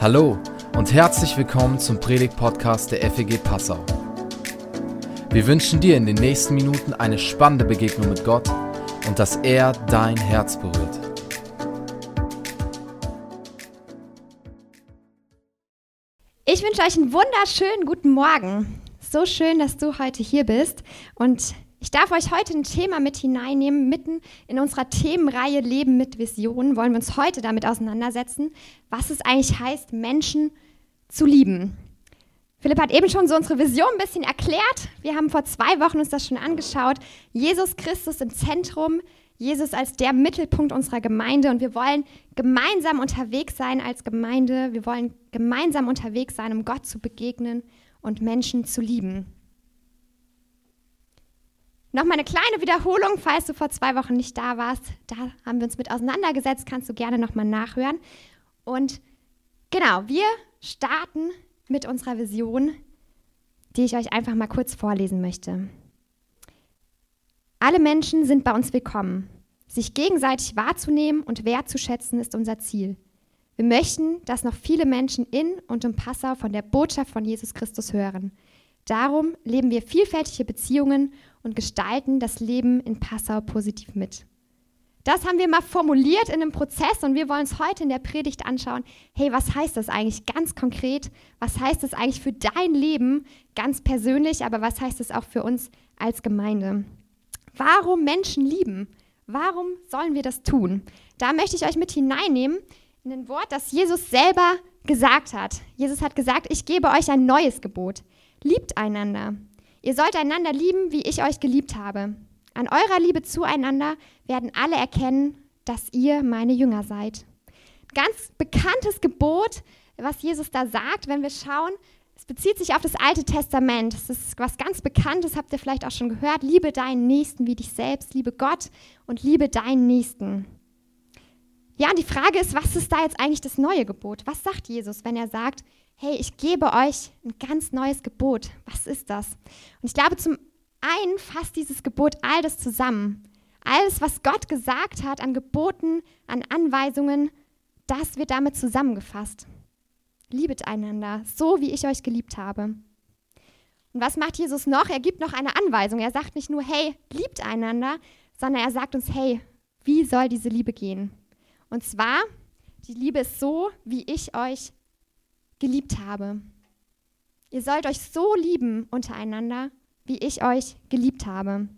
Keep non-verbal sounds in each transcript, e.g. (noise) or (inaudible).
Hallo und herzlich willkommen zum Predigt-Podcast der FEG Passau. Wir wünschen dir in den nächsten Minuten eine spannende Begegnung mit Gott und dass er dein Herz berührt. Ich wünsche euch einen wunderschönen guten Morgen. So schön, dass du heute hier bist und ich darf euch heute ein Thema mit hineinnehmen. Mitten in unserer Themenreihe Leben mit Vision wollen wir uns heute damit auseinandersetzen, was es eigentlich heißt, Menschen zu lieben. Philipp hat eben schon so unsere Vision ein bisschen erklärt. Wir haben vor zwei Wochen uns das schon angeschaut. Jesus Christus im Zentrum, Jesus als der Mittelpunkt unserer Gemeinde und wir wollen gemeinsam unterwegs sein als Gemeinde. Wir wollen gemeinsam unterwegs sein, um Gott zu begegnen und Menschen zu lieben. Nochmal eine kleine Wiederholung, falls du vor zwei Wochen nicht da warst. Da haben wir uns mit auseinandergesetzt, kannst du gerne nochmal nachhören. Und genau, wir starten mit unserer Vision, die ich euch einfach mal kurz vorlesen möchte. Alle Menschen sind bei uns willkommen. Sich gegenseitig wahrzunehmen und wertzuschätzen ist unser Ziel. Wir möchten, dass noch viele Menschen in und um Passau von der Botschaft von Jesus Christus hören. Darum leben wir vielfältige Beziehungen und gestalten das Leben in Passau positiv mit. Das haben wir mal formuliert in einem Prozess und wir wollen uns heute in der Predigt anschauen, hey, was heißt das eigentlich ganz konkret? Was heißt das eigentlich für dein Leben ganz persönlich, aber was heißt es auch für uns als Gemeinde? Warum Menschen lieben? Warum sollen wir das tun? Da möchte ich euch mit hineinnehmen in ein Wort, das Jesus selber gesagt hat. Jesus hat gesagt, ich gebe euch ein neues Gebot. Liebt einander. Ihr sollt einander lieben, wie ich euch geliebt habe. An eurer Liebe zueinander werden alle erkennen, dass ihr meine Jünger seid. Ganz bekanntes Gebot, was Jesus da sagt, wenn wir schauen, es bezieht sich auf das Alte Testament. Es ist was ganz Bekanntes, habt ihr vielleicht auch schon gehört. Liebe deinen Nächsten wie dich selbst, liebe Gott und liebe deinen Nächsten. Ja, und die Frage ist, was ist da jetzt eigentlich das neue Gebot? Was sagt Jesus, wenn er sagt, hey, ich gebe euch ein ganz neues Gebot. Was ist das? Und ich glaube, zum einen fasst dieses Gebot all das zusammen. Alles, was Gott gesagt hat an Geboten, an Anweisungen, das wird damit zusammengefasst. Liebet einander, so wie ich euch geliebt habe. Und was macht Jesus noch? Er gibt noch eine Anweisung. Er sagt nicht nur, hey, liebt einander, sondern er sagt uns, hey, wie soll diese Liebe gehen? Und zwar, die Liebe ist so, wie ich euch geliebt habe. Ihr sollt euch so lieben untereinander, wie ich euch geliebt habe.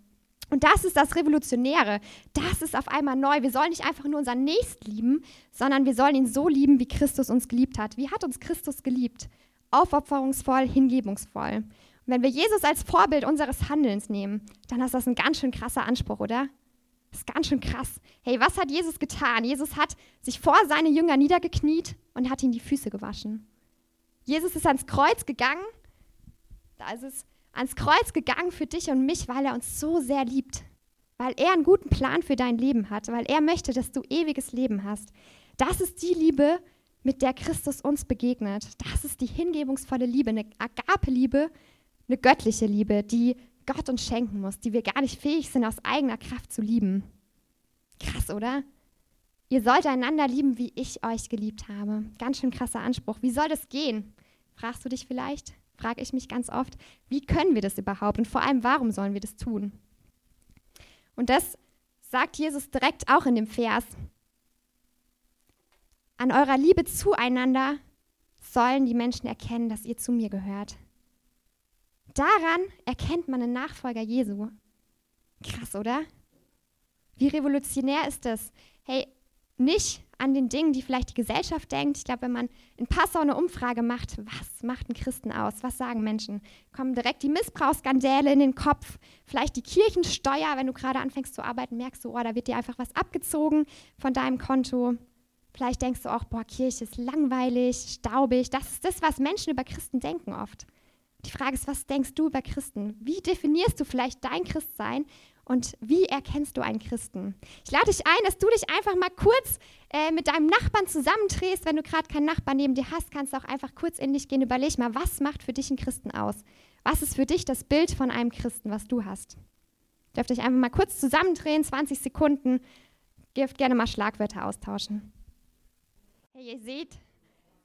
Und das ist das Revolutionäre. Das ist auf einmal neu. Wir sollen nicht einfach nur unseren Nächsten lieben, sondern wir sollen ihn so lieben, wie Christus uns geliebt hat. Wie hat uns Christus geliebt? Aufopferungsvoll, hingebungsvoll. Und wenn wir Jesus als Vorbild unseres Handelns nehmen, dann ist das ein ganz schön krasser Anspruch, oder? Das ist ganz schön krass. Hey, was hat Jesus getan? Jesus hat sich vor seine Jünger niedergekniet und hat ihnen die Füße gewaschen. Jesus ist ans Kreuz gegangen. Da ist es ans Kreuz gegangen für dich und mich, weil er uns so sehr liebt. Weil er einen guten Plan für dein Leben hat. Weil er möchte, dass du ewiges Leben hast. Das ist die Liebe, mit der Christus uns begegnet. Das ist die hingebungsvolle Liebe, eine Agape-Liebe, eine göttliche Liebe, die Gott uns schenken muss, die wir gar nicht fähig sind, aus eigener Kraft zu lieben. Krass, oder? Ihr sollt einander lieben, wie ich euch geliebt habe. Ganz schön krasser Anspruch. Wie soll das gehen? Fragst du dich vielleicht? Frage ich mich ganz oft. Wie können wir das überhaupt? Und vor allem, warum sollen wir das tun? Und das sagt Jesus direkt auch in dem Vers. An eurer Liebe zueinander sollen die Menschen erkennen, dass ihr zu mir gehört. Daran erkennt man einen Nachfolger Jesu. Krass, oder? Wie revolutionär ist das? Hey, nicht an den Dingen, die vielleicht die Gesellschaft denkt. Ich glaube, wenn man in Passau eine Umfrage macht, was macht ein Christen aus? Was sagen Menschen? Kommen direkt die Missbrauchsskandale in den Kopf, vielleicht die Kirchensteuer, wenn du gerade anfängst zu arbeiten, merkst du, oh, da wird dir einfach was abgezogen von deinem Konto. Vielleicht denkst du auch, boah, Kirche ist langweilig, staubig. Das ist das, was Menschen über Christen denken oft. Die Frage ist, was denkst du über Christen? Wie definierst du vielleicht dein Christsein und wie erkennst du einen Christen? Ich lade dich ein, dass du dich einfach mal kurz äh, mit deinem Nachbarn zusammendrehst. Wenn du gerade keinen Nachbarn neben dir hast, kannst du auch einfach kurz in dich gehen. Überleg mal, was macht für dich einen Christen aus? Was ist für dich das Bild von einem Christen, was du hast? Dürft euch einfach mal kurz zusammendrehen, 20 Sekunden. Dürft gerne mal Schlagwörter austauschen. Hey, ihr seht,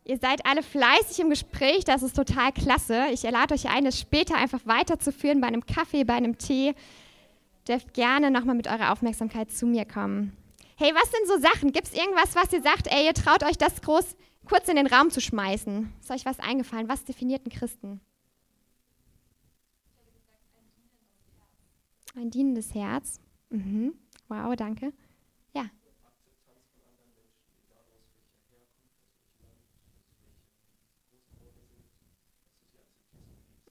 Ihr seid alle fleißig im Gespräch, das ist total klasse. Ich lade euch ein, es später einfach weiterzuführen bei einem Kaffee, bei einem Tee. Dürft gerne nochmal mit eurer Aufmerksamkeit zu mir kommen. Hey, was sind so Sachen? Gibt es irgendwas, was ihr sagt, ey, ihr traut euch das groß kurz in den Raum zu schmeißen? Ist euch was eingefallen? Was definiert einen Christen? Ein dienendes Herz. Mhm. Wow, danke. Ja.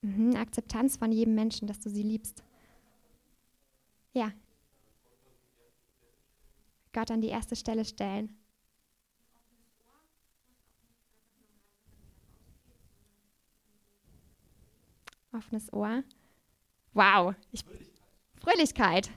Mhm, Akzeptanz von jedem Menschen, dass du sie liebst. Ja. Gott an die erste Stelle stellen. Offenes Ohr. Wow. Ich, Fröhlichkeit.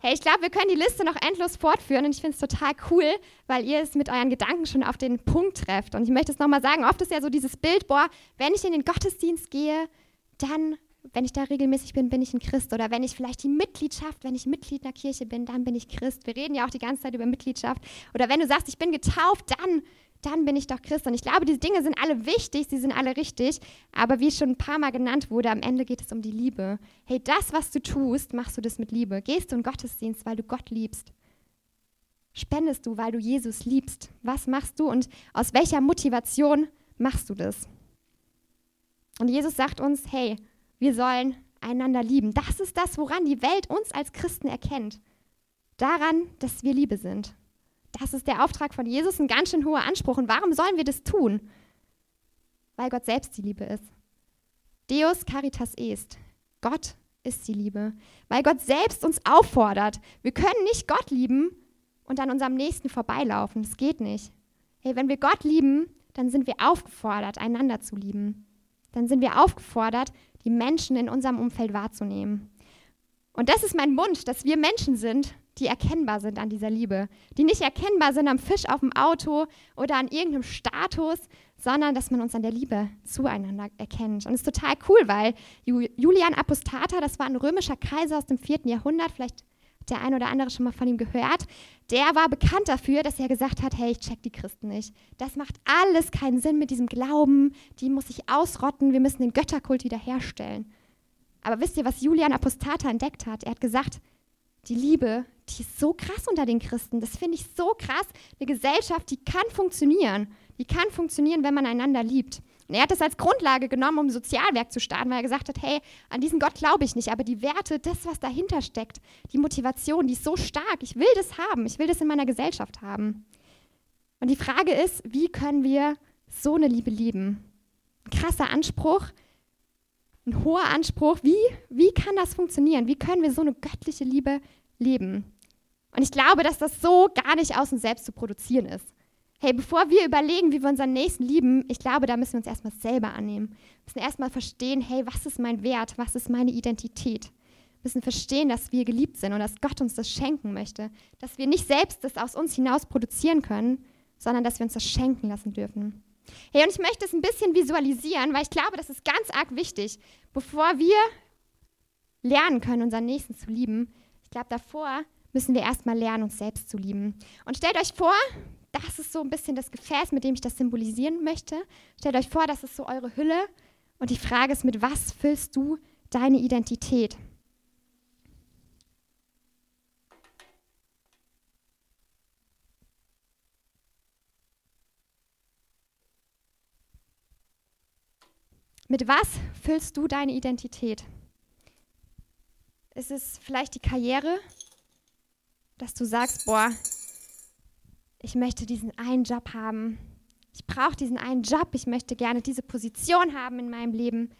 Hey, ich glaube, wir können die Liste noch endlos fortführen und ich finde es total cool, weil ihr es mit euren Gedanken schon auf den Punkt trefft. Und ich möchte es nochmal sagen, oft ist ja so dieses Bild, boah, wenn ich in den Gottesdienst gehe, dann, wenn ich da regelmäßig bin, bin ich ein Christ. Oder wenn ich vielleicht die Mitgliedschaft, wenn ich Mitglied einer Kirche bin, dann bin ich Christ. Wir reden ja auch die ganze Zeit über Mitgliedschaft. Oder wenn du sagst, ich bin getauft, dann, dann bin ich doch Christ. Und ich glaube, diese Dinge sind alle wichtig, sie sind alle richtig. Aber wie schon ein paar Mal genannt wurde, am Ende geht es um die Liebe. Hey, das, was du tust, machst du das mit Liebe. Gehst du in Gottesdienst, weil du Gott liebst. Spendest du, weil du Jesus liebst? Was machst du und aus welcher Motivation machst du das? Und Jesus sagt uns, hey, wir sollen einander lieben. Das ist das, woran die Welt uns als Christen erkennt. Daran, dass wir Liebe sind. Das ist der Auftrag von Jesus, ein ganz schön hoher Anspruch. Und warum sollen wir das tun? Weil Gott selbst die Liebe ist. Deus caritas est. Gott ist die Liebe. Weil Gott selbst uns auffordert. Wir können nicht Gott lieben und an unserem Nächsten vorbeilaufen. Das geht nicht. Hey, wenn wir Gott lieben, dann sind wir aufgefordert, einander zu lieben dann sind wir aufgefordert, die Menschen in unserem Umfeld wahrzunehmen. Und das ist mein Wunsch, dass wir Menschen sind, die erkennbar sind an dieser Liebe, die nicht erkennbar sind am Fisch auf dem Auto oder an irgendeinem Status, sondern dass man uns an der Liebe zueinander erkennt. Und es ist total cool, weil Julian Apostata, das war ein römischer Kaiser aus dem 4. Jahrhundert, vielleicht der ein oder andere schon mal von ihm gehört, der war bekannt dafür, dass er gesagt hat, hey, ich check die Christen nicht. Das macht alles keinen Sinn mit diesem Glauben, die muss ich ausrotten, wir müssen den Götterkult wiederherstellen. Aber wisst ihr, was Julian Apostata entdeckt hat? Er hat gesagt, die Liebe, die ist so krass unter den Christen. Das finde ich so krass. Eine Gesellschaft, die kann funktionieren. Die kann funktionieren, wenn man einander liebt. Er hat das als Grundlage genommen, um Sozialwerk zu starten, weil er gesagt hat, hey, an diesen Gott glaube ich nicht, aber die Werte, das, was dahinter steckt, die Motivation, die ist so stark. Ich will das haben, ich will das in meiner Gesellschaft haben. Und die Frage ist, wie können wir so eine Liebe lieben? Ein krasser Anspruch, ein hoher Anspruch. Wie, wie kann das funktionieren? Wie können wir so eine göttliche Liebe leben? Und ich glaube, dass das so gar nicht aus uns selbst zu produzieren ist. Hey, bevor wir überlegen, wie wir unseren Nächsten lieben, ich glaube, da müssen wir uns erstmal selber annehmen. Wir müssen erstmal verstehen, hey, was ist mein Wert? Was ist meine Identität? Wir müssen verstehen, dass wir geliebt sind und dass Gott uns das schenken möchte. Dass wir nicht selbst das aus uns hinaus produzieren können, sondern dass wir uns das schenken lassen dürfen. Hey, und ich möchte es ein bisschen visualisieren, weil ich glaube, das ist ganz arg wichtig. Bevor wir lernen können, unseren Nächsten zu lieben, ich glaube, davor müssen wir erstmal lernen, uns selbst zu lieben. Und stellt euch vor, das ist so ein bisschen das Gefäß, mit dem ich das symbolisieren möchte. Stellt euch vor, das ist so eure Hülle. Und die Frage ist, mit was füllst du deine Identität? Mit was füllst du deine Identität? Ist es vielleicht die Karriere, dass du sagst, boah, ich möchte diesen einen Job haben. Ich brauche diesen einen Job. Ich möchte gerne diese Position haben in meinem Leben.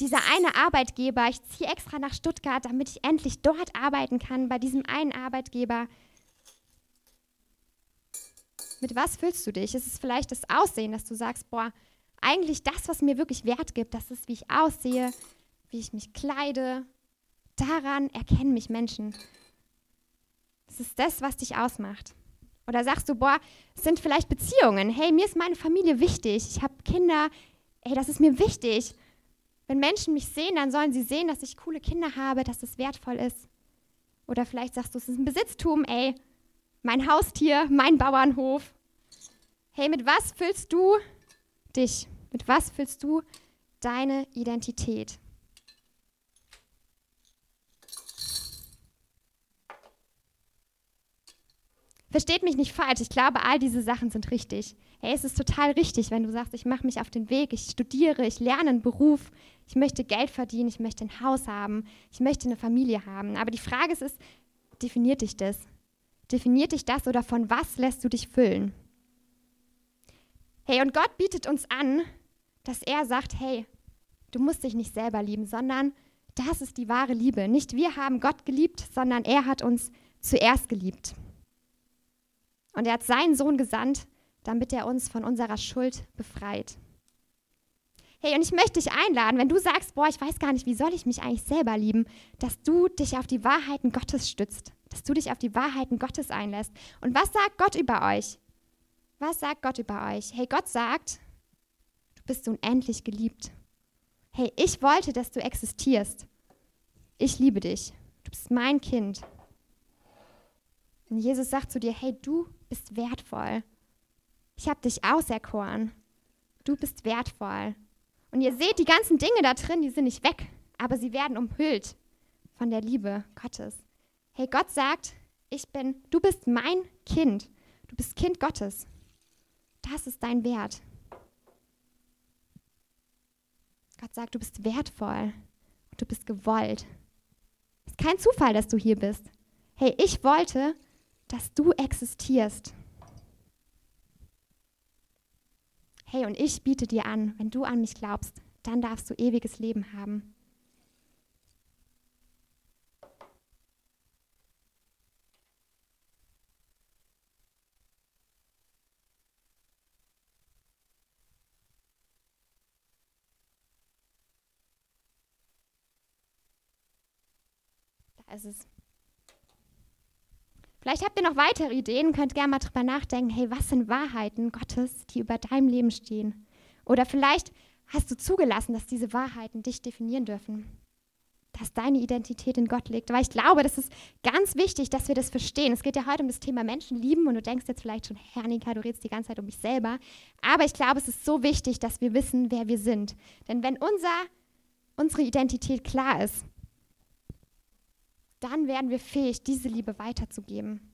Dieser eine Arbeitgeber, ich ziehe extra nach Stuttgart, damit ich endlich dort arbeiten kann, bei diesem einen Arbeitgeber. Mit was fühlst du dich? Ist es vielleicht das Aussehen, dass du sagst, boah, eigentlich das, was mir wirklich Wert gibt, das ist, wie ich aussehe, wie ich mich kleide. Daran erkennen mich Menschen. Das ist das, was dich ausmacht. Oder sagst du, boah, es sind vielleicht Beziehungen. Hey, mir ist meine Familie wichtig. Ich habe Kinder. Hey, das ist mir wichtig. Wenn Menschen mich sehen, dann sollen sie sehen, dass ich coole Kinder habe, dass es wertvoll ist. Oder vielleicht sagst du, es ist ein Besitztum. Ey, mein Haustier, mein Bauernhof. Hey, mit was füllst du dich? Mit was füllst du deine Identität? Versteht mich nicht falsch, ich glaube, all diese Sachen sind richtig. Hey, es ist total richtig, wenn du sagst, ich mache mich auf den Weg, ich studiere, ich lerne einen Beruf, ich möchte Geld verdienen, ich möchte ein Haus haben, ich möchte eine Familie haben. Aber die Frage ist, ist definiert dich das? Definiert dich das oder von was lässt du dich füllen? Hey, und Gott bietet uns an, dass er sagt, hey, du musst dich nicht selber lieben, sondern das ist die wahre Liebe. Nicht wir haben Gott geliebt, sondern er hat uns zuerst geliebt. Und er hat seinen Sohn gesandt, damit er uns von unserer Schuld befreit. Hey, und ich möchte dich einladen, wenn du sagst, boah, ich weiß gar nicht, wie soll ich mich eigentlich selber lieben, dass du dich auf die Wahrheiten Gottes stützt, dass du dich auf die Wahrheiten Gottes einlässt. Und was sagt Gott über euch? Was sagt Gott über euch? Hey, Gott sagt, du bist unendlich geliebt. Hey, ich wollte, dass du existierst. Ich liebe dich. Du bist mein Kind. Und Jesus sagt zu dir, hey, du bist wertvoll. Ich habe dich auserkoren. Du bist wertvoll. Und ihr seht, die ganzen Dinge da drin, die sind nicht weg, aber sie werden umhüllt von der Liebe Gottes. Hey, Gott sagt, ich bin, du bist mein Kind. Du bist Kind Gottes. Das ist dein Wert. Gott sagt, du bist wertvoll du bist gewollt. Es ist kein Zufall, dass du hier bist. Hey, ich wollte, dass du existierst. Hey, und ich biete dir an, wenn du an mich glaubst, dann darfst du ewiges Leben haben. Da ist es. Vielleicht habt ihr noch weitere Ideen, könnt gerne mal drüber nachdenken, hey, was sind Wahrheiten Gottes, die über deinem Leben stehen? Oder vielleicht hast du zugelassen, dass diese Wahrheiten dich definieren dürfen, dass deine Identität in Gott liegt. Weil ich glaube, das ist ganz wichtig, dass wir das verstehen. Es geht ja heute um das Thema Menschen lieben und du denkst jetzt vielleicht schon, Hernika, du redest die ganze Zeit um mich selber. Aber ich glaube, es ist so wichtig, dass wir wissen, wer wir sind. Denn wenn unser, unsere Identität klar ist, dann werden wir fähig, diese Liebe weiterzugeben.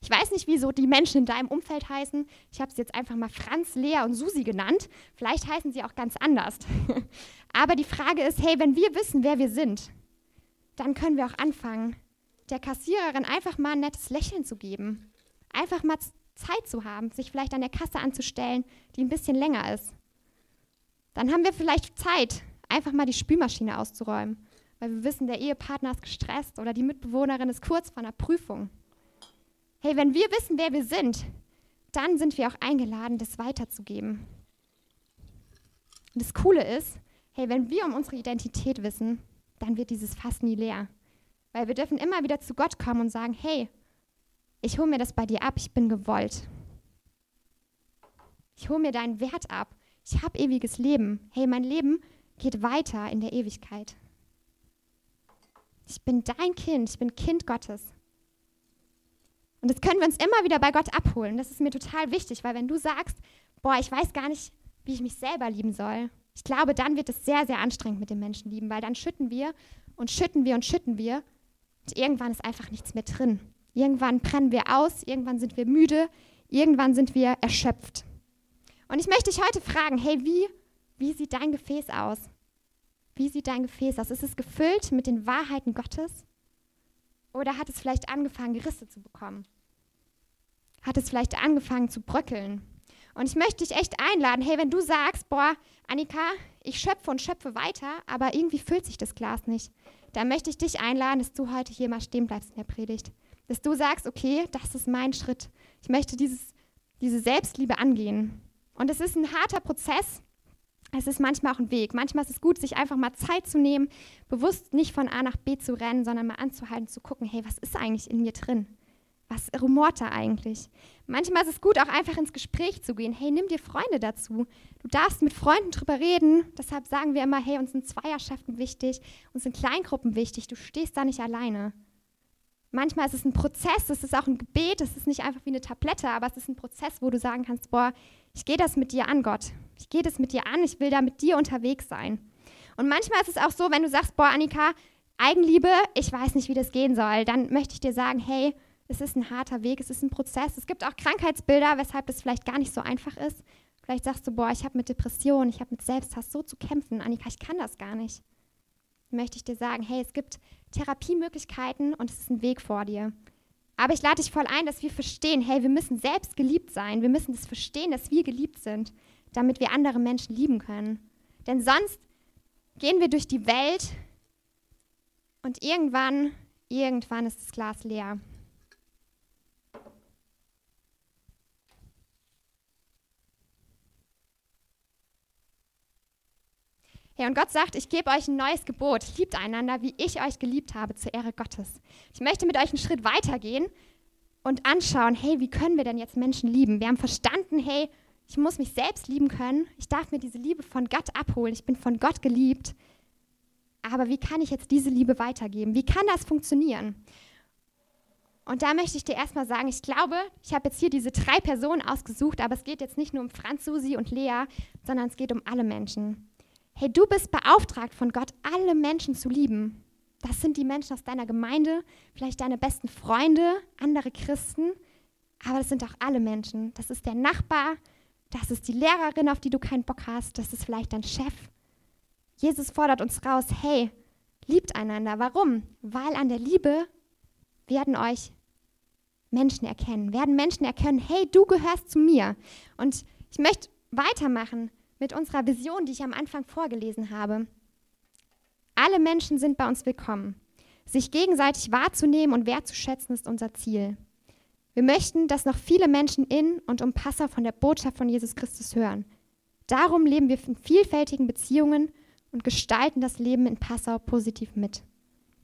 Ich weiß nicht, wieso die Menschen in deinem Umfeld heißen. Ich habe sie jetzt einfach mal Franz, Lea und Susi genannt. Vielleicht heißen sie auch ganz anders. (laughs) Aber die Frage ist, hey, wenn wir wissen, wer wir sind, dann können wir auch anfangen, der Kassiererin einfach mal ein nettes Lächeln zu geben. Einfach mal Zeit zu haben, sich vielleicht an der Kasse anzustellen, die ein bisschen länger ist. Dann haben wir vielleicht Zeit, einfach mal die Spülmaschine auszuräumen, weil wir wissen, der Ehepartner ist gestresst oder die Mitbewohnerin ist kurz vor einer Prüfung. Hey, wenn wir wissen, wer wir sind, dann sind wir auch eingeladen, das weiterzugeben. Und das Coole ist, hey, wenn wir um unsere Identität wissen, dann wird dieses Fass nie leer. Weil wir dürfen immer wieder zu Gott kommen und sagen, hey, ich hole mir das bei dir ab, ich bin gewollt. Ich hole mir deinen Wert ab. Ich habe ewiges Leben. Hey, mein Leben geht weiter in der Ewigkeit. Ich bin dein Kind, ich bin Kind Gottes. Und das können wir uns immer wieder bei Gott abholen. Das ist mir total wichtig, weil wenn du sagst, boah, ich weiß gar nicht, wie ich mich selber lieben soll, ich glaube, dann wird es sehr, sehr anstrengend mit dem Menschen lieben, weil dann schütten wir und schütten wir und schütten wir und irgendwann ist einfach nichts mehr drin. Irgendwann brennen wir aus, irgendwann sind wir müde, irgendwann sind wir erschöpft. Und ich möchte dich heute fragen, hey, wie, wie sieht dein Gefäß aus? Wie sieht dein Gefäß aus? Ist es gefüllt mit den Wahrheiten Gottes? Oder hat es vielleicht angefangen, Risse zu bekommen? Hat es vielleicht angefangen zu bröckeln? Und ich möchte dich echt einladen, hey, wenn du sagst, boah, Annika, ich schöpfe und schöpfe weiter, aber irgendwie füllt sich das Glas nicht, dann möchte ich dich einladen, dass du heute hier mal stehen bleibst in der Predigt. Dass du sagst, okay, das ist mein Schritt. Ich möchte dieses, diese Selbstliebe angehen. Und es ist ein harter Prozess, es ist manchmal auch ein Weg. Manchmal ist es gut, sich einfach mal Zeit zu nehmen, bewusst nicht von A nach B zu rennen, sondern mal anzuhalten, zu gucken, hey, was ist eigentlich in mir drin? Was rumort da eigentlich? Manchmal ist es gut, auch einfach ins Gespräch zu gehen. Hey, nimm dir Freunde dazu. Du darfst mit Freunden drüber reden. Deshalb sagen wir immer, hey, uns sind Zweierschaften wichtig, uns sind Kleingruppen wichtig. Du stehst da nicht alleine. Manchmal ist es ein Prozess, es ist auch ein Gebet, es ist nicht einfach wie eine Tablette, aber es ist ein Prozess, wo du sagen kannst, boah, ich gehe das mit dir an, Gott. Ich gehe das mit dir an, ich will da mit dir unterwegs sein. Und manchmal ist es auch so, wenn du sagst, boah, Annika, Eigenliebe, ich weiß nicht, wie das gehen soll, dann möchte ich dir sagen, hey, es ist ein harter Weg, es ist ein Prozess. Es gibt auch Krankheitsbilder, weshalb es vielleicht gar nicht so einfach ist. Vielleicht sagst du, boah, ich habe mit Depressionen, ich habe mit Selbsthass so zu kämpfen. Annika, ich kann das gar nicht. Dann möchte ich dir sagen, hey, es gibt Therapiemöglichkeiten und es ist ein Weg vor dir. Aber ich lade dich voll ein, dass wir verstehen, hey, wir müssen selbst geliebt sein. Wir müssen das verstehen, dass wir geliebt sind, damit wir andere Menschen lieben können. Denn sonst gehen wir durch die Welt und irgendwann, irgendwann ist das Glas leer. Hey, und Gott sagt, ich gebe euch ein neues Gebot. Liebt einander, wie ich euch geliebt habe, zur Ehre Gottes. Ich möchte mit euch einen Schritt weitergehen und anschauen, hey, wie können wir denn jetzt Menschen lieben? Wir haben verstanden, hey, ich muss mich selbst lieben können. Ich darf mir diese Liebe von Gott abholen. Ich bin von Gott geliebt. Aber wie kann ich jetzt diese Liebe weitergeben? Wie kann das funktionieren? Und da möchte ich dir erstmal sagen, ich glaube, ich habe jetzt hier diese drei Personen ausgesucht, aber es geht jetzt nicht nur um Franz, Susi und Lea, sondern es geht um alle Menschen. Hey, du bist beauftragt von Gott, alle Menschen zu lieben. Das sind die Menschen aus deiner Gemeinde, vielleicht deine besten Freunde, andere Christen, aber das sind auch alle Menschen. Das ist der Nachbar, das ist die Lehrerin, auf die du keinen Bock hast, das ist vielleicht dein Chef. Jesus fordert uns raus, hey, liebt einander. Warum? Weil an der Liebe werden euch Menschen erkennen, werden Menschen erkennen, hey, du gehörst zu mir. Und ich möchte weitermachen mit unserer Vision, die ich am Anfang vorgelesen habe. Alle Menschen sind bei uns willkommen. Sich gegenseitig wahrzunehmen und wertzuschätzen ist unser Ziel. Wir möchten, dass noch viele Menschen in und um Passau von der Botschaft von Jesus Christus hören. Darum leben wir in vielfältigen Beziehungen und gestalten das Leben in Passau positiv mit.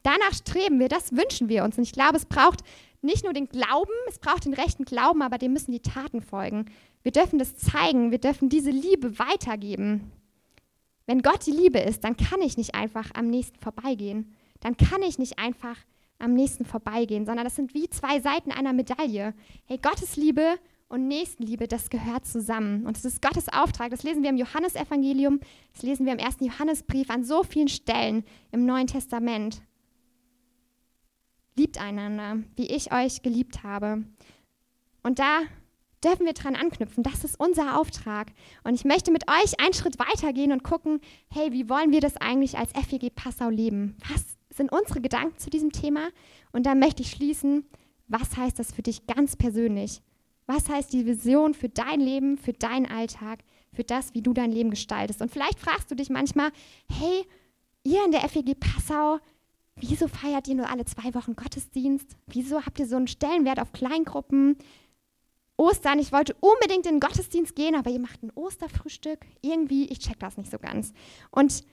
Danach streben wir, das wünschen wir uns. Und ich glaube, es braucht nicht nur den Glauben, es braucht den rechten Glauben, aber dem müssen die Taten folgen. Wir dürfen das zeigen, wir dürfen diese Liebe weitergeben. Wenn Gott die Liebe ist, dann kann ich nicht einfach am nächsten vorbeigehen. Dann kann ich nicht einfach am nächsten vorbeigehen, sondern das sind wie zwei Seiten einer Medaille. Hey, Gottes Liebe und Nächstenliebe, das gehört zusammen. Und es ist Gottes Auftrag. Das lesen wir im Johannesevangelium, das lesen wir im ersten Johannesbrief an so vielen Stellen im Neuen Testament. Liebt einander, wie ich euch geliebt habe. Und da dürfen wir dran anknüpfen. Das ist unser Auftrag. Und ich möchte mit euch einen Schritt weitergehen und gucken, hey, wie wollen wir das eigentlich als FEG Passau leben? Was sind unsere Gedanken zu diesem Thema? Und dann möchte ich schließen, was heißt das für dich ganz persönlich? Was heißt die Vision für dein Leben, für deinen Alltag, für das, wie du dein Leben gestaltest? Und vielleicht fragst du dich manchmal, hey, ihr in der FEG Passau, wieso feiert ihr nur alle zwei Wochen Gottesdienst? Wieso habt ihr so einen Stellenwert auf Kleingruppen? Ostern, ich wollte unbedingt in den Gottesdienst gehen, aber ihr macht ein Osterfrühstück. Irgendwie, ich check das nicht so ganz. Und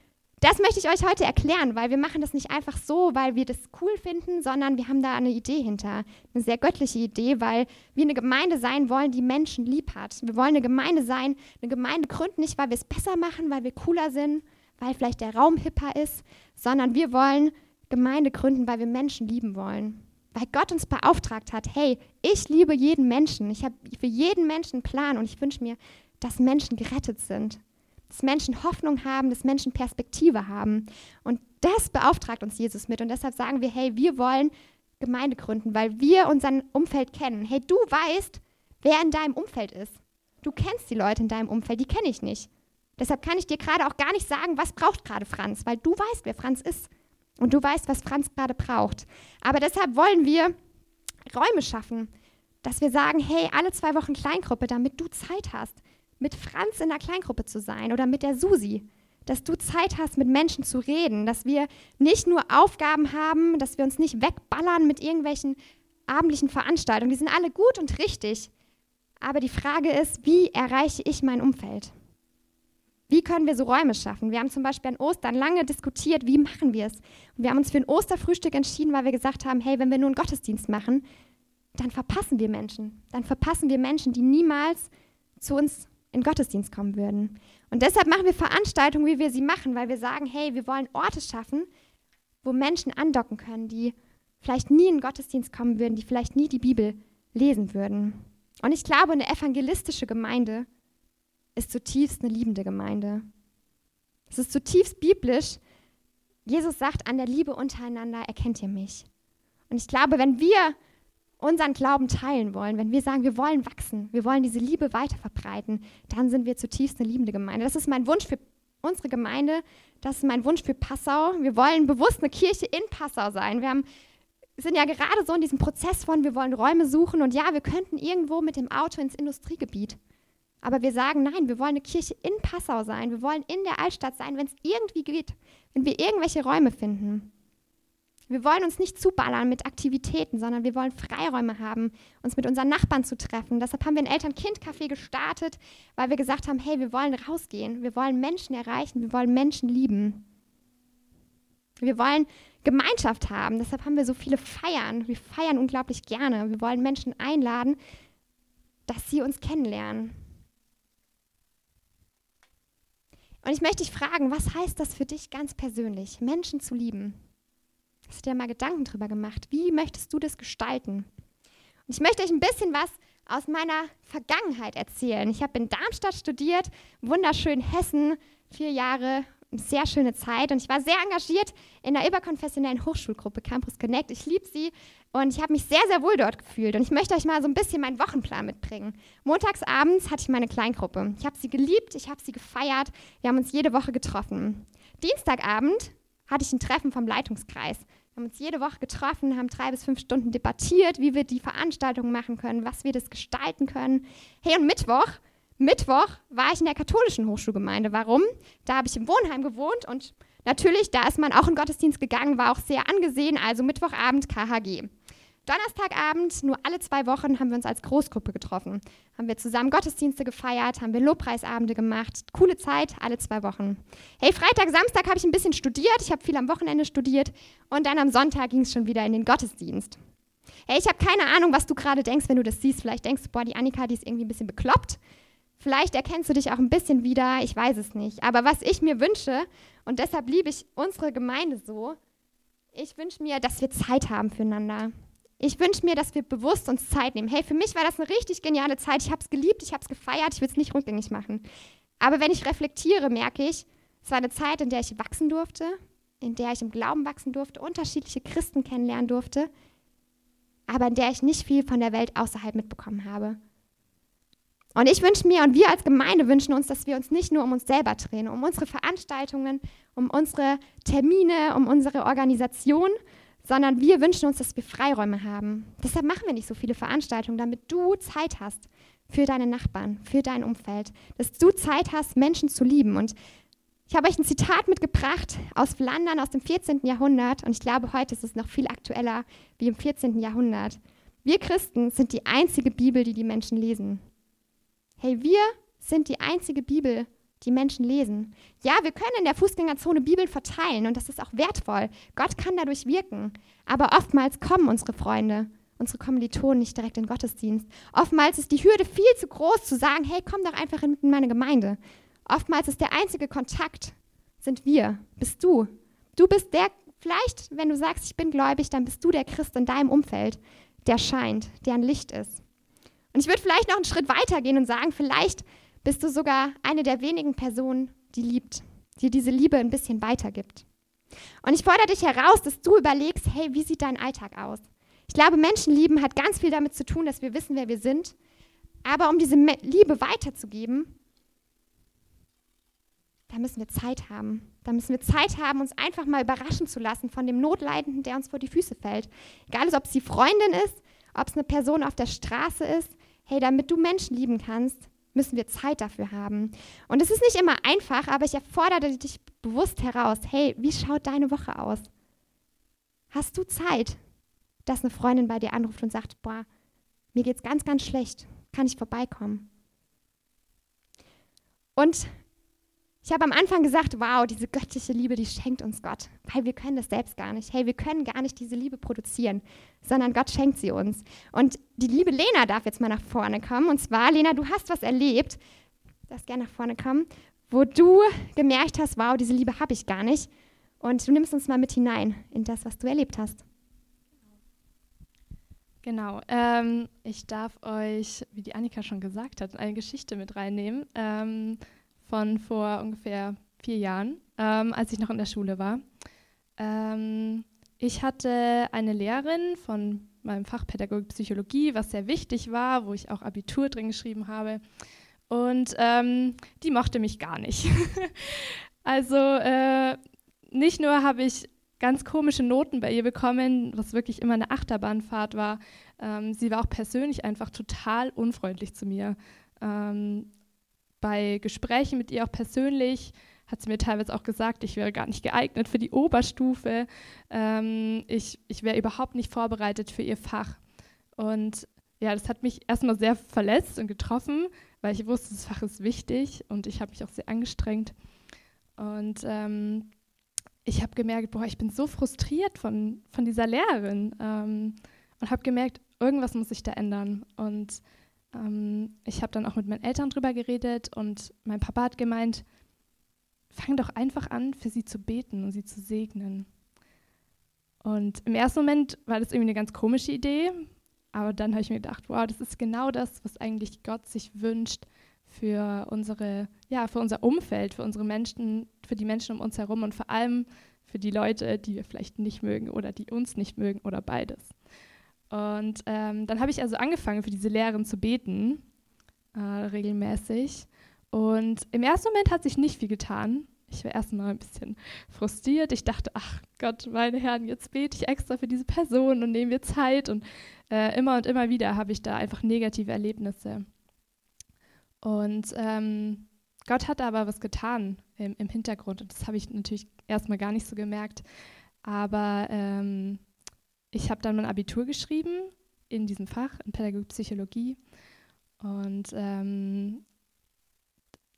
das möchte ich euch heute erklären, weil wir machen das nicht einfach so, weil wir das cool finden, sondern wir haben da eine Idee hinter. Eine sehr göttliche Idee, weil wir eine Gemeinde sein wollen, die Menschen lieb hat. Wir wollen eine Gemeinde sein, eine Gemeinde gründen, nicht weil wir es besser machen, weil wir cooler sind, weil vielleicht der Raum hipper ist, sondern wir wollen Gemeinde gründen, weil wir Menschen lieben wollen weil Gott uns beauftragt hat, hey, ich liebe jeden Menschen, ich habe für jeden Menschen einen Plan und ich wünsche mir, dass Menschen gerettet sind, dass Menschen Hoffnung haben, dass Menschen Perspektive haben. Und das beauftragt uns Jesus mit und deshalb sagen wir, hey, wir wollen Gemeinde gründen, weil wir unser Umfeld kennen. Hey, du weißt, wer in deinem Umfeld ist. Du kennst die Leute in deinem Umfeld, die kenne ich nicht. Deshalb kann ich dir gerade auch gar nicht sagen, was braucht gerade Franz, weil du weißt, wer Franz ist. Und du weißt, was Franz gerade braucht. Aber deshalb wollen wir Räume schaffen, dass wir sagen, hey, alle zwei Wochen Kleingruppe, damit du Zeit hast, mit Franz in der Kleingruppe zu sein oder mit der Susi. Dass du Zeit hast, mit Menschen zu reden, dass wir nicht nur Aufgaben haben, dass wir uns nicht wegballern mit irgendwelchen abendlichen Veranstaltungen. Die sind alle gut und richtig. Aber die Frage ist, wie erreiche ich mein Umfeld? Wie können wir so Räume schaffen? Wir haben zum Beispiel an Ostern lange diskutiert, wie machen wir es? Und wir haben uns für ein Osterfrühstück entschieden, weil wir gesagt haben, hey, wenn wir nur einen Gottesdienst machen, dann verpassen wir Menschen. Dann verpassen wir Menschen, die niemals zu uns in Gottesdienst kommen würden. Und deshalb machen wir Veranstaltungen, wie wir sie machen, weil wir sagen, hey, wir wollen Orte schaffen, wo Menschen andocken können, die vielleicht nie in Gottesdienst kommen würden, die vielleicht nie die Bibel lesen würden. Und ich glaube, eine evangelistische Gemeinde ist zutiefst eine liebende Gemeinde. Es ist zutiefst biblisch. Jesus sagt, an der Liebe untereinander erkennt ihr mich. Und ich glaube, wenn wir unseren Glauben teilen wollen, wenn wir sagen, wir wollen wachsen, wir wollen diese Liebe weiter verbreiten, dann sind wir zutiefst eine liebende Gemeinde. Das ist mein Wunsch für unsere Gemeinde, das ist mein Wunsch für Passau. Wir wollen bewusst eine Kirche in Passau sein. Wir haben, sind ja gerade so in diesem Prozess von, wir wollen Räume suchen und ja, wir könnten irgendwo mit dem Auto ins Industriegebiet. Aber wir sagen, nein, wir wollen eine Kirche in Passau sein. Wir wollen in der Altstadt sein, wenn es irgendwie geht, wenn wir irgendwelche Räume finden. Wir wollen uns nicht zuballern mit Aktivitäten, sondern wir wollen Freiräume haben, uns mit unseren Nachbarn zu treffen. Deshalb haben wir ein Eltern-Kind-Café gestartet, weil wir gesagt haben, hey, wir wollen rausgehen, wir wollen Menschen erreichen, wir wollen Menschen lieben. Wir wollen Gemeinschaft haben, deshalb haben wir so viele Feiern. Wir feiern unglaublich gerne. Wir wollen Menschen einladen, dass sie uns kennenlernen. Und ich möchte dich fragen, was heißt das für dich ganz persönlich, Menschen zu lieben? Hast du dir mal Gedanken drüber gemacht? Wie möchtest du das gestalten? Und ich möchte euch ein bisschen was aus meiner Vergangenheit erzählen. Ich habe in Darmstadt studiert, wunderschön Hessen, vier Jahre, sehr schöne Zeit. Und ich war sehr engagiert in der überkonfessionellen Hochschulgruppe Campus Connect. Ich liebe sie und ich habe mich sehr, sehr wohl dort gefühlt. Und ich möchte euch mal so ein bisschen meinen Wochenplan mitbringen. Montagsabends hatte ich meine Kleingruppe. Ich habe sie geliebt, ich habe sie gefeiert. Wir haben uns jede Woche getroffen. Dienstagabend hatte ich ein Treffen vom Leitungskreis. Wir haben uns jede Woche getroffen, haben drei bis fünf Stunden debattiert, wie wir die Veranstaltung machen können, was wir das gestalten können. Hey, und Mittwoch, Mittwoch war ich in der katholischen Hochschulgemeinde. Warum? Da habe ich im Wohnheim gewohnt und natürlich, da ist man auch in Gottesdienst gegangen, war auch sehr angesehen, also Mittwochabend KHG. Donnerstagabend, nur alle zwei Wochen, haben wir uns als Großgruppe getroffen. Haben wir zusammen Gottesdienste gefeiert, haben wir Lobpreisabende gemacht. Coole Zeit, alle zwei Wochen. Hey, Freitag, Samstag habe ich ein bisschen studiert. Ich habe viel am Wochenende studiert. Und dann am Sonntag ging es schon wieder in den Gottesdienst. Hey, ich habe keine Ahnung, was du gerade denkst, wenn du das siehst. Vielleicht denkst du, boah, die Annika, die ist irgendwie ein bisschen bekloppt. Vielleicht erkennst du dich auch ein bisschen wieder, ich weiß es nicht. Aber was ich mir wünsche, und deshalb liebe ich unsere Gemeinde so, ich wünsche mir, dass wir Zeit haben füreinander. Ich wünsche mir, dass wir bewusst uns Zeit nehmen. Hey, für mich war das eine richtig geniale Zeit. Ich habe es geliebt, ich habe es gefeiert, ich will es nicht rückgängig machen. Aber wenn ich reflektiere, merke ich, es war eine Zeit, in der ich wachsen durfte, in der ich im Glauben wachsen durfte, unterschiedliche Christen kennenlernen durfte, aber in der ich nicht viel von der Welt außerhalb mitbekommen habe. Und ich wünsche mir und wir als Gemeinde wünschen uns, dass wir uns nicht nur um uns selber drehen, um unsere Veranstaltungen, um unsere Termine, um unsere Organisation, sondern wir wünschen uns, dass wir Freiräume haben. Deshalb machen wir nicht so viele Veranstaltungen, damit du Zeit hast für deine Nachbarn, für dein Umfeld, dass du Zeit hast, Menschen zu lieben. Und ich habe euch ein Zitat mitgebracht aus Flandern aus dem 14. Jahrhundert und ich glaube, heute ist es noch viel aktueller wie im 14. Jahrhundert. Wir Christen sind die einzige Bibel, die die Menschen lesen. Hey, wir sind die einzige Bibel, die Menschen lesen. Ja, wir können in der Fußgängerzone Bibeln verteilen und das ist auch wertvoll. Gott kann dadurch wirken. Aber oftmals kommen unsere Freunde, unsere Kommilitonen nicht direkt in Gottesdienst. Oftmals ist die Hürde viel zu groß zu sagen, hey, komm doch einfach in meine Gemeinde. Oftmals ist der einzige Kontakt, sind wir, bist du. Du bist der, vielleicht, wenn du sagst, ich bin gläubig, dann bist du der Christ in deinem Umfeld, der scheint, der ein Licht ist. Und ich würde vielleicht noch einen Schritt weiter gehen und sagen, vielleicht bist du sogar eine der wenigen Personen, die liebt, die diese Liebe ein bisschen weitergibt. Und ich fordere dich heraus, dass du überlegst, hey, wie sieht dein Alltag aus? Ich glaube, Menschenlieben hat ganz viel damit zu tun, dass wir wissen, wer wir sind. Aber um diese Liebe weiterzugeben, da müssen wir Zeit haben. Da müssen wir Zeit haben, uns einfach mal überraschen zu lassen von dem Notleidenden, der uns vor die Füße fällt. Egal, ob es die Freundin ist, ob es eine Person auf der Straße ist. Hey, damit du Menschen lieben kannst, müssen wir Zeit dafür haben. Und es ist nicht immer einfach, aber ich erfordere dich bewusst heraus, hey, wie schaut deine Woche aus? Hast du Zeit, dass eine Freundin bei dir anruft und sagt, boah, mir geht's ganz, ganz schlecht, kann ich vorbeikommen? Und ich habe am Anfang gesagt, wow, diese göttliche Liebe, die schenkt uns Gott, weil wir können das selbst gar nicht. Hey, wir können gar nicht diese Liebe produzieren, sondern Gott schenkt sie uns. Und die liebe Lena darf jetzt mal nach vorne kommen. Und zwar, Lena, du hast was erlebt, darfst gerne nach vorne kommen, wo du gemerkt hast, wow, diese Liebe habe ich gar nicht. Und du nimmst uns mal mit hinein in das, was du erlebt hast. Genau. Ähm, ich darf euch, wie die Annika schon gesagt hat, eine Geschichte mit reinnehmen ähm, von vor ungefähr vier Jahren, ähm, als ich noch in der Schule war. Ähm, ich hatte eine Lehrerin von meinem Fach Pädagogik Psychologie, was sehr wichtig war, wo ich auch Abitur drin geschrieben habe. Und ähm, die mochte mich gar nicht. (laughs) also äh, nicht nur habe ich ganz komische Noten bei ihr bekommen, was wirklich immer eine Achterbahnfahrt war. Ähm, sie war auch persönlich einfach total unfreundlich zu mir. Ähm, bei Gesprächen mit ihr auch persönlich hat sie mir teilweise auch gesagt, ich wäre gar nicht geeignet für die Oberstufe. Ähm, ich ich wäre überhaupt nicht vorbereitet für ihr Fach. Und ja, das hat mich erstmal sehr verletzt und getroffen, weil ich wusste, das Fach ist wichtig und ich habe mich auch sehr angestrengt. Und ähm, ich habe gemerkt, boah, ich bin so frustriert von, von dieser Lehrerin ähm, und habe gemerkt, irgendwas muss sich da ändern. Und ähm, ich habe dann auch mit meinen Eltern drüber geredet und mein Papa hat gemeint, fang doch einfach an, für sie zu beten und sie zu segnen. Und im ersten Moment war das irgendwie eine ganz komische Idee, aber dann habe ich mir gedacht, wow, das ist genau das, was eigentlich Gott sich wünscht für unsere, ja, für unser Umfeld, für unsere Menschen, für die Menschen um uns herum und vor allem für die Leute, die wir vielleicht nicht mögen oder die uns nicht mögen oder beides. Und ähm, dann habe ich also angefangen, für diese Lehrerin zu beten, äh, regelmäßig. Und im ersten Moment hat sich nicht viel getan. Ich war erstmal ein bisschen frustriert. Ich dachte, ach Gott, meine Herren, jetzt bete ich extra für diese Person und nehme mir Zeit. Und äh, immer und immer wieder habe ich da einfach negative Erlebnisse. Und ähm, Gott hat aber was getan im, im Hintergrund und das habe ich natürlich erstmal gar nicht so gemerkt. Aber ähm, ich habe dann mein Abitur geschrieben in diesem Fach, in Pädagogik Psychologie. Und ähm,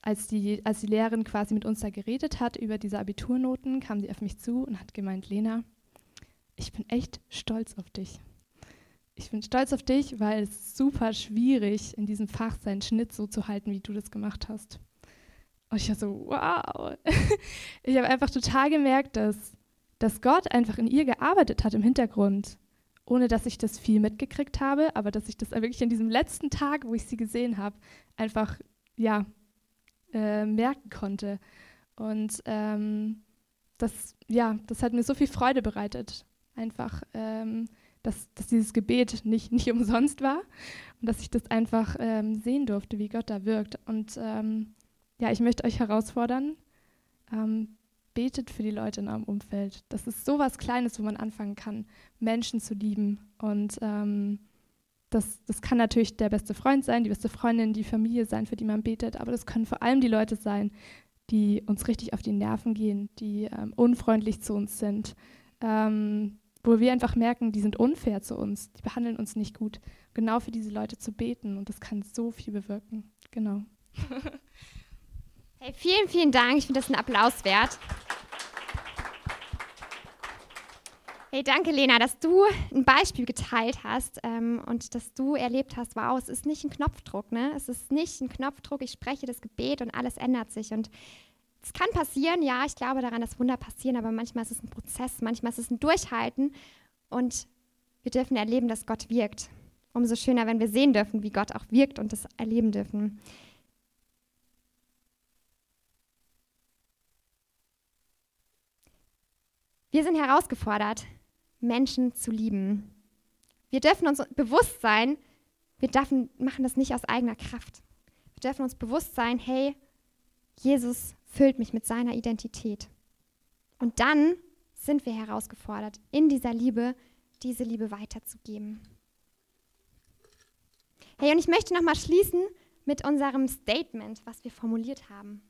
als, die, als die Lehrerin quasi mit uns da geredet hat über diese Abiturnoten, kam sie auf mich zu und hat gemeint, Lena, ich bin echt stolz auf dich ich bin stolz auf dich, weil es super schwierig, in diesem Fach seinen Schnitt so zu halten, wie du das gemacht hast. Und ich war so, wow. (laughs) ich habe einfach total gemerkt, dass, dass Gott einfach in ihr gearbeitet hat im Hintergrund, ohne dass ich das viel mitgekriegt habe, aber dass ich das wirklich in diesem letzten Tag, wo ich sie gesehen habe, einfach, ja, äh, merken konnte. Und ähm, das, ja, das hat mir so viel Freude bereitet, einfach ähm, dass, dass dieses Gebet nicht, (laughs) nicht umsonst war und dass ich das einfach ähm, sehen durfte, wie Gott da wirkt. Und ähm, ja, ich möchte euch herausfordern, ähm, betet für die Leute in eurem Umfeld. Das ist so was Kleines, wo man anfangen kann, Menschen zu lieben. Und ähm, das, das kann natürlich der beste Freund sein, die beste Freundin, die Familie sein, für die man betet, aber das können vor allem die Leute sein, die uns richtig auf die Nerven gehen, die ähm, unfreundlich zu uns sind, ähm, wo wir einfach merken, die sind unfair zu uns, die behandeln uns nicht gut. Genau für diese Leute zu beten und das kann so viel bewirken. Genau. (laughs) Hey, vielen, vielen Dank. Ich finde das ein Applaus wert. Hey, danke, Lena, dass du ein Beispiel geteilt hast ähm, und dass du erlebt hast, wow, es ist nicht ein Knopfdruck, ne? Es ist nicht ein Knopfdruck, ich spreche das Gebet und alles ändert sich. Und es kann passieren, ja, ich glaube daran, dass Wunder passieren, aber manchmal ist es ein Prozess, manchmal ist es ein Durchhalten und wir dürfen erleben, dass Gott wirkt. Umso schöner, wenn wir sehen dürfen, wie Gott auch wirkt und das erleben dürfen. Wir sind herausgefordert, Menschen zu lieben. Wir dürfen uns bewusst sein, wir dürfen, machen das nicht aus eigener Kraft. Wir dürfen uns bewusst sein, hey, Jesus füllt mich mit seiner Identität. Und dann sind wir herausgefordert, in dieser Liebe diese Liebe weiterzugeben. Hey, und ich möchte nochmal schließen mit unserem Statement, was wir formuliert haben.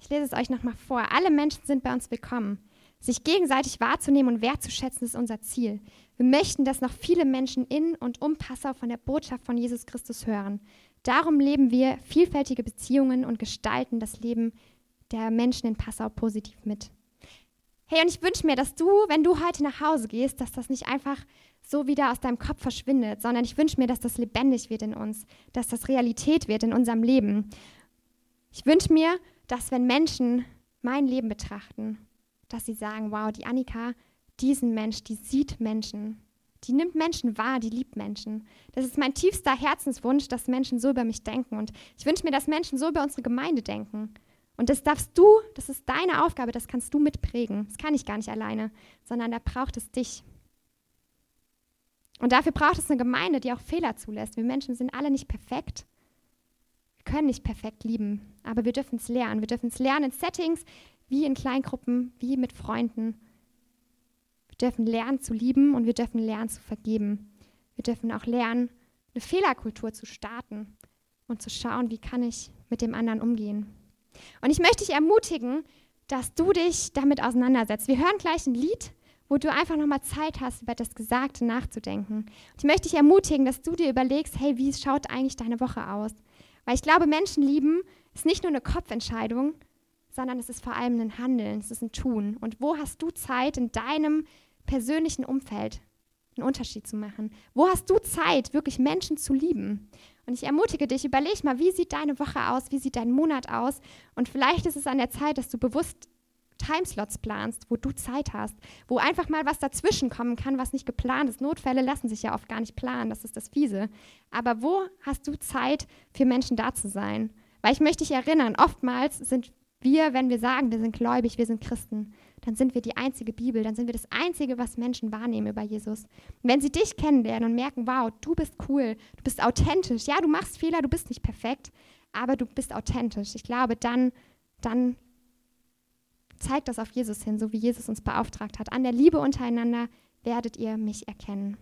Ich lese es euch nochmal vor. Alle Menschen sind bei uns willkommen. Sich gegenseitig wahrzunehmen und wertzuschätzen ist unser Ziel. Wir möchten, dass noch viele Menschen in und um Passau von der Botschaft von Jesus Christus hören. Darum leben wir vielfältige Beziehungen und gestalten das Leben der Menschen in Passau positiv mit. Hey, und ich wünsche mir, dass du, wenn du heute nach Hause gehst, dass das nicht einfach so wieder aus deinem Kopf verschwindet, sondern ich wünsche mir, dass das lebendig wird in uns, dass das Realität wird in unserem Leben. Ich wünsche mir, dass wenn Menschen mein Leben betrachten, dass sie sagen, wow, die Annika, diesen Mensch, die sieht Menschen, Die nimmt Menschen wahr, die liebt Menschen. Das ist mein tiefster Herzenswunsch, dass Menschen so über mich denken. Und ich wünsche mir, dass Menschen so über unsere Gemeinde denken. Und das darfst du, das ist deine Aufgabe, das kannst du mitprägen. Das kann ich gar nicht alleine, sondern da braucht es dich. Und dafür braucht es eine Gemeinde, die auch Fehler zulässt. Wir Menschen sind alle nicht perfekt. Wir können nicht perfekt lieben, aber wir dürfen es lernen. Wir dürfen es lernen in Settings, wie in Kleingruppen, wie mit Freunden. Wir dürfen lernen zu lieben und wir dürfen lernen zu vergeben. Wir dürfen auch lernen, eine Fehlerkultur zu starten und zu schauen, wie kann ich mit dem anderen umgehen. Und ich möchte dich ermutigen, dass du dich damit auseinandersetzt. Wir hören gleich ein Lied wo du einfach nochmal Zeit hast, über das Gesagte nachzudenken. Und ich möchte dich ermutigen, dass du dir überlegst, hey, wie schaut eigentlich deine Woche aus? Weil ich glaube, Menschen lieben ist nicht nur eine Kopfentscheidung, sondern es ist vor allem ein Handeln, es ist ein Tun. Und wo hast du Zeit in deinem persönlichen Umfeld einen Unterschied zu machen? Wo hast du Zeit, wirklich Menschen zu lieben? Und ich ermutige dich, überleg mal, wie sieht deine Woche aus, wie sieht dein Monat aus? Und vielleicht ist es an der Zeit, dass du bewusst Timeslots planst, wo du Zeit hast, wo einfach mal was dazwischen kommen kann, was nicht geplant ist. Notfälle lassen sich ja oft gar nicht planen, das ist das Fiese. Aber wo hast du Zeit, für Menschen da zu sein? Weil ich möchte dich erinnern, oftmals sind wir, wenn wir sagen, wir sind gläubig, wir sind Christen, dann sind wir die einzige Bibel, dann sind wir das Einzige, was Menschen wahrnehmen über Jesus. Und wenn sie dich kennenlernen und merken, wow, du bist cool, du bist authentisch, ja, du machst Fehler, du bist nicht perfekt, aber du bist authentisch. Ich glaube, dann, dann zeigt das auf Jesus hin, so wie Jesus uns beauftragt hat. An der Liebe untereinander werdet ihr mich erkennen.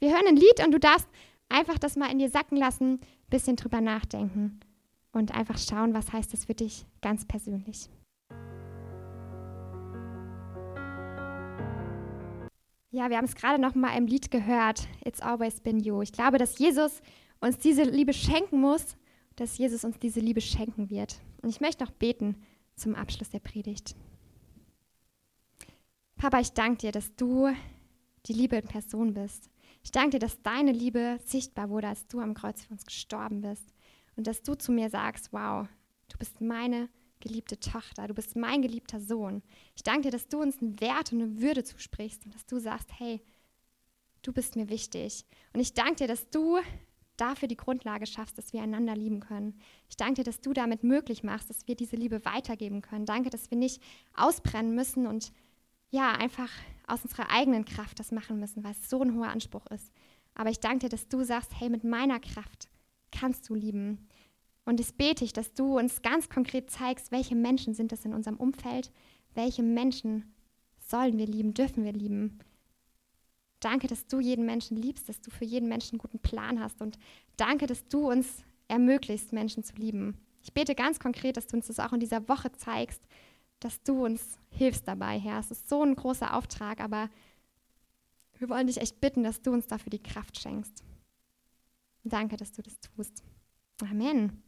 Wir hören ein Lied und du darfst einfach das mal in dir sacken lassen, ein bisschen drüber nachdenken und einfach schauen, was heißt das für dich ganz persönlich. Ja, wir haben es gerade noch mal im Lied gehört. It's always been you. Ich glaube, dass Jesus uns diese Liebe schenken muss, dass Jesus uns diese Liebe schenken wird. Und ich möchte noch beten zum Abschluss der Predigt. Papa, ich danke dir, dass du die Liebe in Person bist. Ich danke dir, dass deine Liebe sichtbar wurde, als du am Kreuz für uns gestorben bist. Und dass du zu mir sagst, wow, du bist meine geliebte Tochter, du bist mein geliebter Sohn. Ich danke dir, dass du uns einen Wert und eine Würde zusprichst und dass du sagst, hey, du bist mir wichtig. Und ich danke dir, dass du dafür die Grundlage schaffst, dass wir einander lieben können. Ich danke dir, dass du damit möglich machst, dass wir diese Liebe weitergeben können. Danke, dass wir nicht ausbrennen müssen und ja, einfach aus unserer eigenen Kraft das machen müssen, weil es so ein hoher Anspruch ist. Aber ich danke dir, dass du sagst, hey, mit meiner Kraft kannst du lieben. Und es bete ich, dass du uns ganz konkret zeigst, welche Menschen sind es in unserem Umfeld, welche Menschen sollen wir lieben, dürfen wir lieben. Danke, dass du jeden Menschen liebst, dass du für jeden Menschen einen guten Plan hast und danke, dass du uns ermöglichst, Menschen zu lieben. Ich bete ganz konkret, dass du uns das auch in dieser Woche zeigst, dass du uns hilfst dabei, Herr. Es ist so ein großer Auftrag, aber wir wollen dich echt bitten, dass du uns dafür die Kraft schenkst. Danke, dass du das tust. Amen.